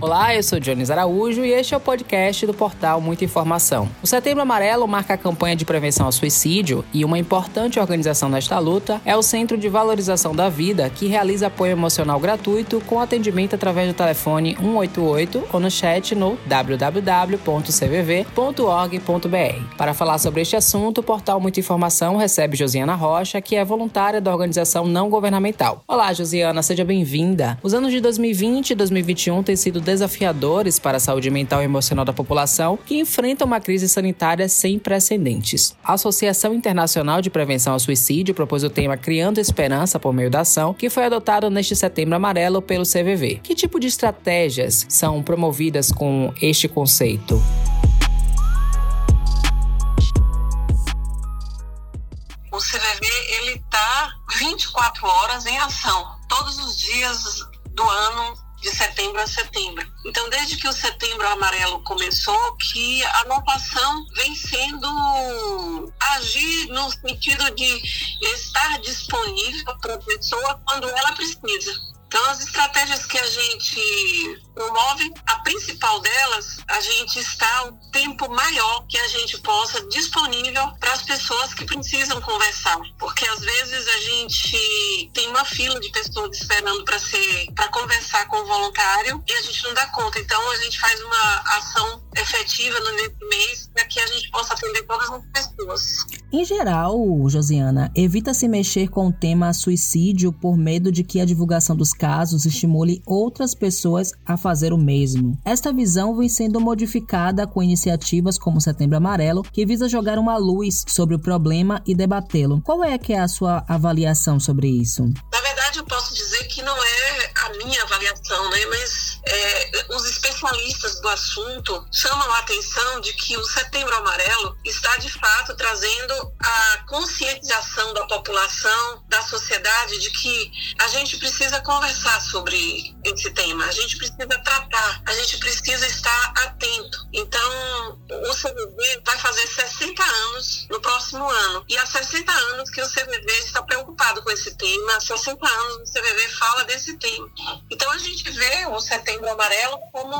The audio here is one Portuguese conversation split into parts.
Olá, eu sou Jones Araújo e este é o podcast do portal Muita Informação. O Setembro Amarelo marca a campanha de prevenção ao suicídio e uma importante organização nesta luta é o Centro de Valorização da Vida, que realiza apoio emocional gratuito com atendimento através do telefone 188 ou no chat no www.cvv.org.br. Para falar sobre este assunto, o portal Muita Informação recebe Josiana Rocha, que é voluntária da organização não governamental. Olá, Josiana, seja bem-vinda. Os anos de 2020 e 2021 têm sido desafiadores para a saúde mental e emocional da população que enfrenta uma crise sanitária sem precedentes. A Associação Internacional de Prevenção ao Suicídio propôs o tema Criando Esperança por meio da ação, que foi adotado neste setembro amarelo pelo CVV. Que tipo de estratégias são promovidas com este conceito? O CVV ele está 24 horas em ação, todos os dias do ano de setembro a setembro. Então, desde que o setembro amarelo começou, que a notação vem sendo agir no sentido de estar disponível para a pessoa quando ela precisa. Então, as estratégias que a gente promove, a principal delas, a gente está tempo maior que a gente possa disponível para as pessoas que precisam conversar. Porque às vezes a gente tem uma fila de pessoas esperando para ser para conversar com o voluntário e a gente não dá conta. Então, a gente faz uma ação efetiva nesse mês para que a gente possa atender todas as pessoas. Em geral, Josiana, evita se mexer com o tema suicídio por medo de que a divulgação dos casos estimule outras pessoas a fazer o mesmo. Esta visão vem sendo modificada com iniciativas como Setembro Amarelo, que visa jogar uma luz sobre o problema e debatê-lo. Qual é que é a sua avaliação sobre isso? Na verdade, eu posso dizer que não é a minha avaliação, né? Mas é, os especialistas do assunto chamam a atenção de que o Setembro Amarelo está de fato trazendo a conscientização da população, da sociedade, de que a gente precisa conversar sobre esse tema, a gente precisa tratar, a gente precisa estar atento. Então, o CVV vai fazer 60 anos no próximo ano. E há 60 anos que o CVV está preocupado com esse tema, há 60 anos o CVV fala desse tema. Então, a gente vê o Setembro Amarelo como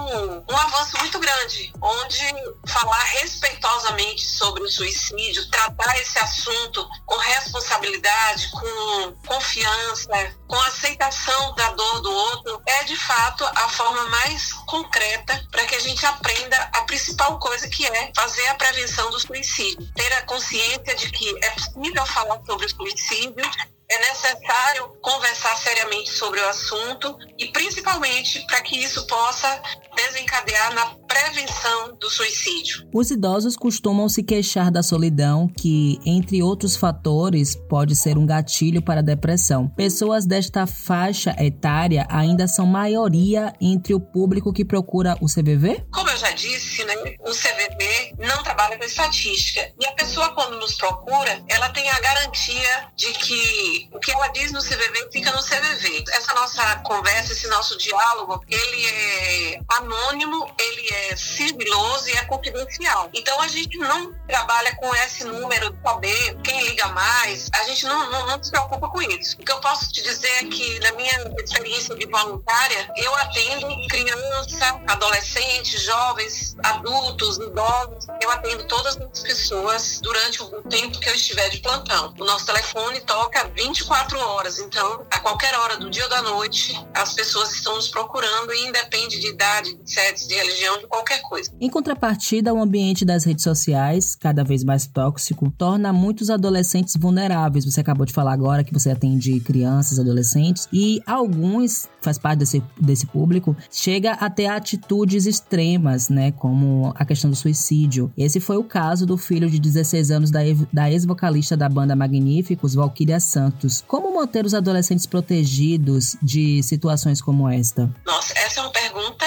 um avanço muito grande, onde falar respeitosamente sobre o suicídio, tratar esse assunto com responsabilidade, com confiança, com aceitação da dor do outro, é de fato a forma mais concreta para que a gente aprenda a principal coisa que é fazer a prevenção do suicídio. Ter a consciência de que é possível falar sobre o suicídio é necessário conversar seriamente sobre o assunto e principalmente para que isso possa desencadear na prevenção do suicídio. Os idosos costumam se queixar da solidão, que, entre outros fatores, pode ser um gatilho para a depressão. Pessoas desta faixa etária ainda são maioria entre o público que procura o CVV? Como eu já disse, né, o CVV não trabalha com estatística. E a pessoa, quando nos procura, ela tem a garantia de que o que ela diz no CVV fica no CVV. Essa nossa conversa, esse nosso diálogo, ele é anônimo, ele é sigiloso e é confidencial. Então a gente não trabalha com esse número de saber quem liga mais, a gente não, não, não se preocupa com isso. O que eu posso te dizer é que, na minha experiência de voluntária, eu atendo criança, adolescentes, jovens, adultos, idosos, eu atendo todas as pessoas durante o tempo que eu estiver de plantão. O nosso telefone toca 24 horas, então, a qualquer hora do dia ou da noite, as pessoas estão nos procurando e independe de idade, de sexo, de religião, de qualquer coisa. Em contrapartida, o ambiente das redes sociais, cada vez mais tóxico, torna muitos adolescentes vulneráveis. Você acabou de falar agora que você atende crianças, adolescentes, e alguns, faz parte desse, desse público, chega a ter atitudes extremas, né, como a questão do suicídio. Esse foi o caso do filho de 16 anos da, da ex-vocalista da banda Magníficos, Valkyria Santos. Como manter os adolescentes protegidos de situações como esta? Nossa, essa é uma pergunta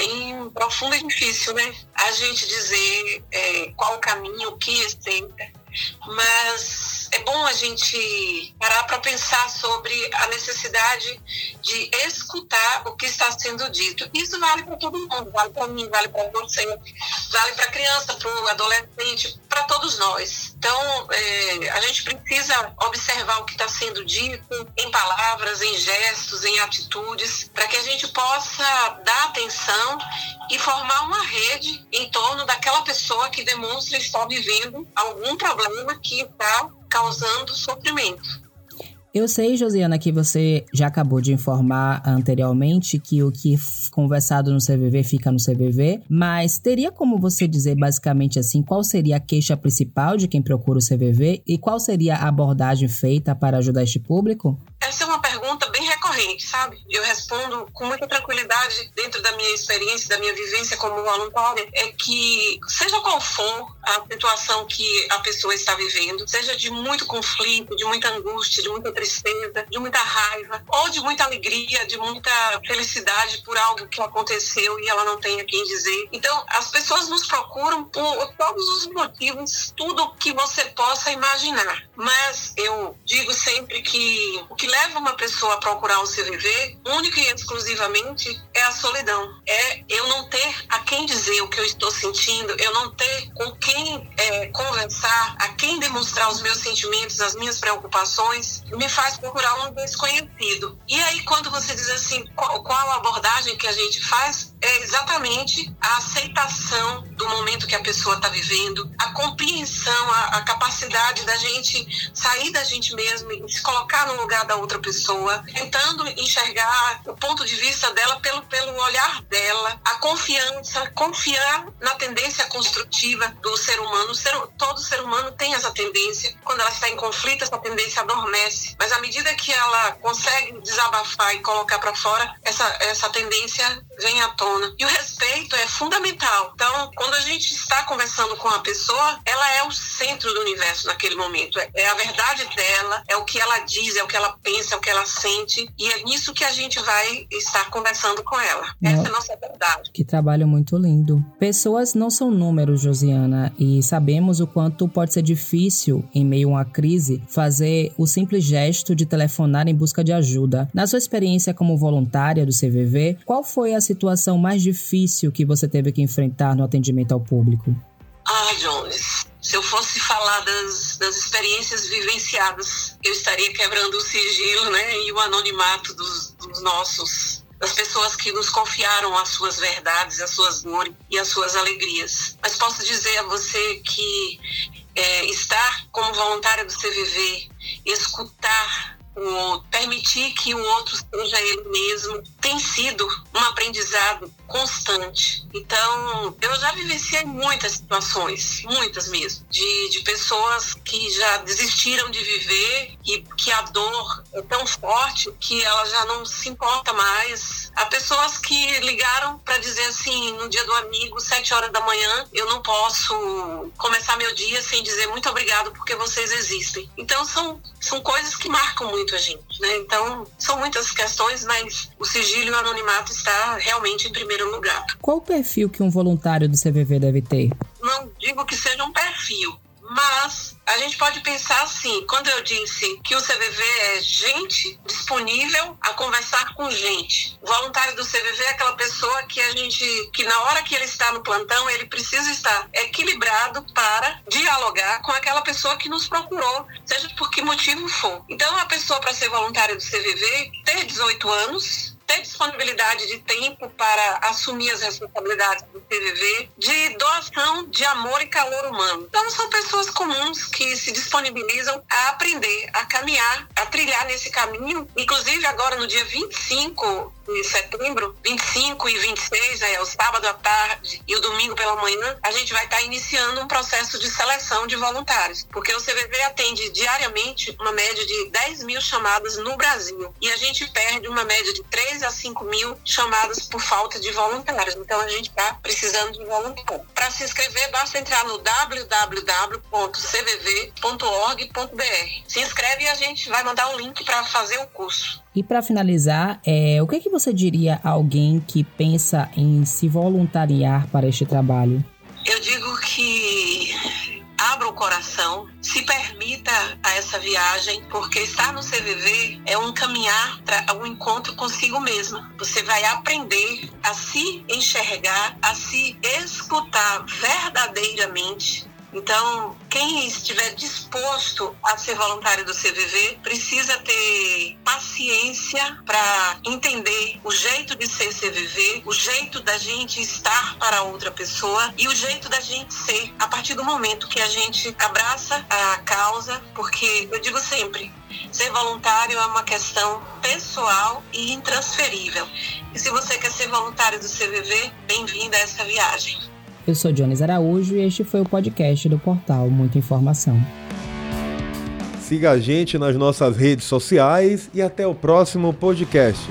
bem profunda e difícil, né? A gente dizer é, qual o caminho, o que receita mas é bom a gente parar para pensar sobre a necessidade de escutar o que está sendo dito. Isso vale para todo mundo, vale para mim, vale para você, vale para a criança, para o adolescente, para todos nós. Então, é, a gente precisa observar o que está sendo dito em palavras, em gestos, em atitudes, para que a gente possa dar atenção e formar uma rede em torno daquela pessoa que demonstra estar vivendo algum problema que está causando sofrimento. Eu sei, Josiana, que você já acabou de informar anteriormente que o que conversado no CVV fica no CVV, mas teria como você dizer basicamente assim qual seria a queixa principal de quem procura o CVV e qual seria a abordagem feita para ajudar este público? Essa é uma pergunta bem recorrente, sabe? Eu respondo com muita tranquilidade dentro da minha experiência, da minha vivência como voluntária, é que seja qual for a situação que a pessoa está vivendo, seja de muito conflito, de muita angústia, de muita tristeza, de muita raiva, ou de muita alegria, de muita felicidade por algo que aconteceu e ela não tem a quem dizer. Então, as pessoas nos procuram por todos os motivos, tudo que você possa imaginar. Mas eu digo sempre que o que leva uma pessoa a procurar o CVV, única e exclusivamente, é a solidão. É eu não ter a quem dizer o que eu estou sentindo, eu não ter com quem é, conversar, a quem demonstrar os meus sentimentos, as minhas preocupações, me faz procurar um desconhecido. E aí, quando você diz assim, qual, qual a abordagem que a gente faz, exatamente a aceitação do momento que a pessoa está vivendo, a compreensão, a, a, capacidade da gente sair da gente mesmo e se colocar no lugar da outra pessoa, tentando enxergar o ponto de vista dela pelo, pelo olhar dela, a confiança, confiar na tendência construtiva do ser humano. Ser, todo ser humano tem essa tendência. Quando ela está em conflito, essa tendência adormece. Mas à medida que ela consegue desabafar e colocar para fora, essa, essa tendência vem à tona. E o respeito é fundamental. Então, quando a gente está conversando com a pessoa, ela é o centro do universo naquele momento. É, é a verdade dela, é o que ela diz, é o que ela pensa, é o que ela sente. E é nisso que a gente vai estar conversando com ela. Essa é a nossa verdade. Que trabalho muito lindo. Pessoas não são números, Josiana, e sabemos o quanto pode ser difícil, em meio a uma crise, fazer o simples gesto de telefonar em busca de ajuda. Na sua experiência como voluntária do CVV, qual foi a situação mais difícil que você teve que enfrentar no atendimento ao público? Ah, Jones, se eu fosse falar das, das experiências vivenciadas, eu estaria quebrando o sigilo né, e o anonimato dos, dos nossos das pessoas que nos confiaram as suas verdades, as suas dores e as suas alegrias. Mas posso dizer a você que é, estar como voluntária do CVV, escutar o permitir que o outro seja ele mesmo tem sido um aprendizado constante. Então, eu já vivenciei muitas situações, muitas mesmo, de, de pessoas que já desistiram de viver e que a dor é tão forte que ela já não se importa mais. Há pessoas que ligaram para dizer assim, no dia do amigo, sete horas da manhã, eu não posso começar meu dia sem dizer muito obrigado porque vocês existem. Então, são, são coisas que marcam muito a gente, né? Então, são muitas questões, mas o sigilo e o anonimato está realmente em primeiro primeiro lugar. Qual o perfil que um voluntário do CVV deve ter? Não digo que seja um perfil, mas a gente pode pensar assim, quando eu disse que o CVV é gente disponível a conversar com gente. O voluntário do CVV é aquela pessoa que a gente, que na hora que ele está no plantão, ele precisa estar equilibrado para dialogar com aquela pessoa que nos procurou, seja por que motivo for. Então, a pessoa para ser voluntária do CVV ter 18 anos, ter disponibilidade de tempo para assumir as responsabilidades do CVV, de doação de amor e calor humano. Então, são pessoas comuns que se disponibilizam a aprender, a caminhar, a trilhar nesse caminho. Inclusive, agora no dia 25 de setembro, 25 e 26, é o sábado à tarde e o domingo pela manhã, a gente vai estar iniciando um processo de seleção de voluntários, porque o CVV atende diariamente uma média de 10 mil chamadas no Brasil e a gente perde uma média de 3 a 5 mil chamadas por falta de voluntários. Então a gente está precisando de voluntários. Para se inscrever, basta entrar no www.cvv.org.br. Se inscreve e a gente vai mandar o um link para fazer o curso. E para finalizar, é, o que, é que você diria a alguém que pensa em se voluntariar para este trabalho? Eu digo que abra o coração, se permita a essa viagem, porque estar no CVV é um caminhar para um encontro consigo mesma. Você vai aprender a se enxergar, a se escutar verdadeiramente então, quem estiver disposto a ser voluntário do CVV precisa ter paciência para entender o jeito de ser CVV, o jeito da gente estar para outra pessoa e o jeito da gente ser a partir do momento que a gente abraça a causa, porque eu digo sempre, ser voluntário é uma questão pessoal e intransferível. E se você quer ser voluntário do CVV, bem-vindo a essa viagem. Eu sou Jones Araújo e este foi o podcast do portal Muita Informação. Siga a gente nas nossas redes sociais e até o próximo podcast.